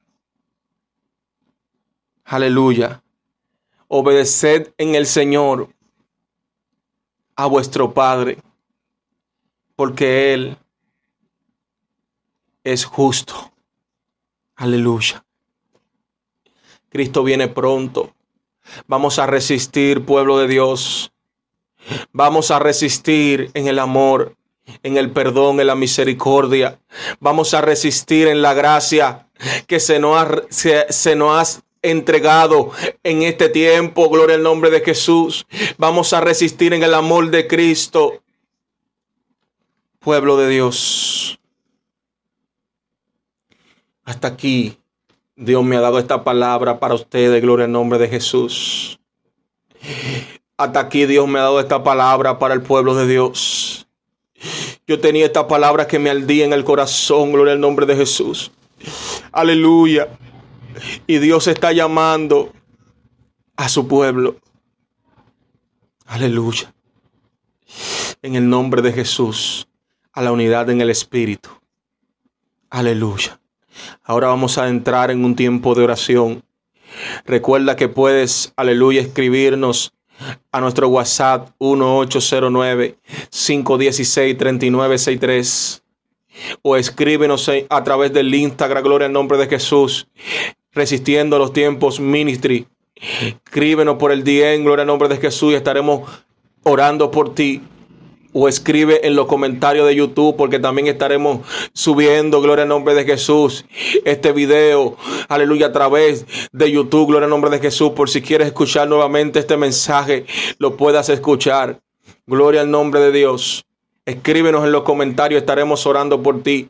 Aleluya. Obedeced en el Señor a vuestro Padre, porque Él es justo. Aleluya. Cristo viene pronto. Vamos a resistir, pueblo de Dios. Vamos a resistir en el amor en el perdón, en la misericordia. Vamos a resistir en la gracia que se nos ha, se, entregado en este tiempo. Gloria al nombre de Jesús. Vamos a resistir en el amor de Cristo. Pueblo de Dios. Hasta aquí Dios me ha dado esta palabra para ustedes. Gloria al nombre de Jesús. Hasta aquí Dios me ha dado esta palabra para el pueblo de Dios. Yo tenía esta palabra que me ardía en el corazón, gloria al nombre de Jesús. Aleluya. Y Dios está llamando a su pueblo Aleluya. En el nombre de Jesús, a la unidad en el Espíritu. Aleluya. Ahora vamos a entrar en un tiempo de oración. Recuerda que puedes, aleluya, escribirnos a nuestro WhatsApp 1809-516-3963 o escríbenos a través del Instagram, gloria al nombre de Jesús, resistiendo los tiempos ministry. Escríbenos por el día en gloria al nombre de Jesús y estaremos orando por ti o escribe en los comentarios de YouTube porque también estaremos subiendo, gloria al nombre de Jesús, este video, aleluya, a través de YouTube, gloria al nombre de Jesús, por si quieres escuchar nuevamente este mensaje, lo puedas escuchar. Gloria al nombre de Dios. Escríbenos en los comentarios, estaremos orando por ti.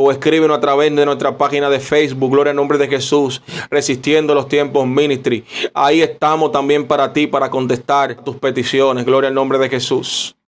O escríbenos a través de nuestra página de Facebook, Gloria al nombre de Jesús, Resistiendo los Tiempos Ministry. Ahí estamos también para ti, para contestar tus peticiones, Gloria al nombre de Jesús.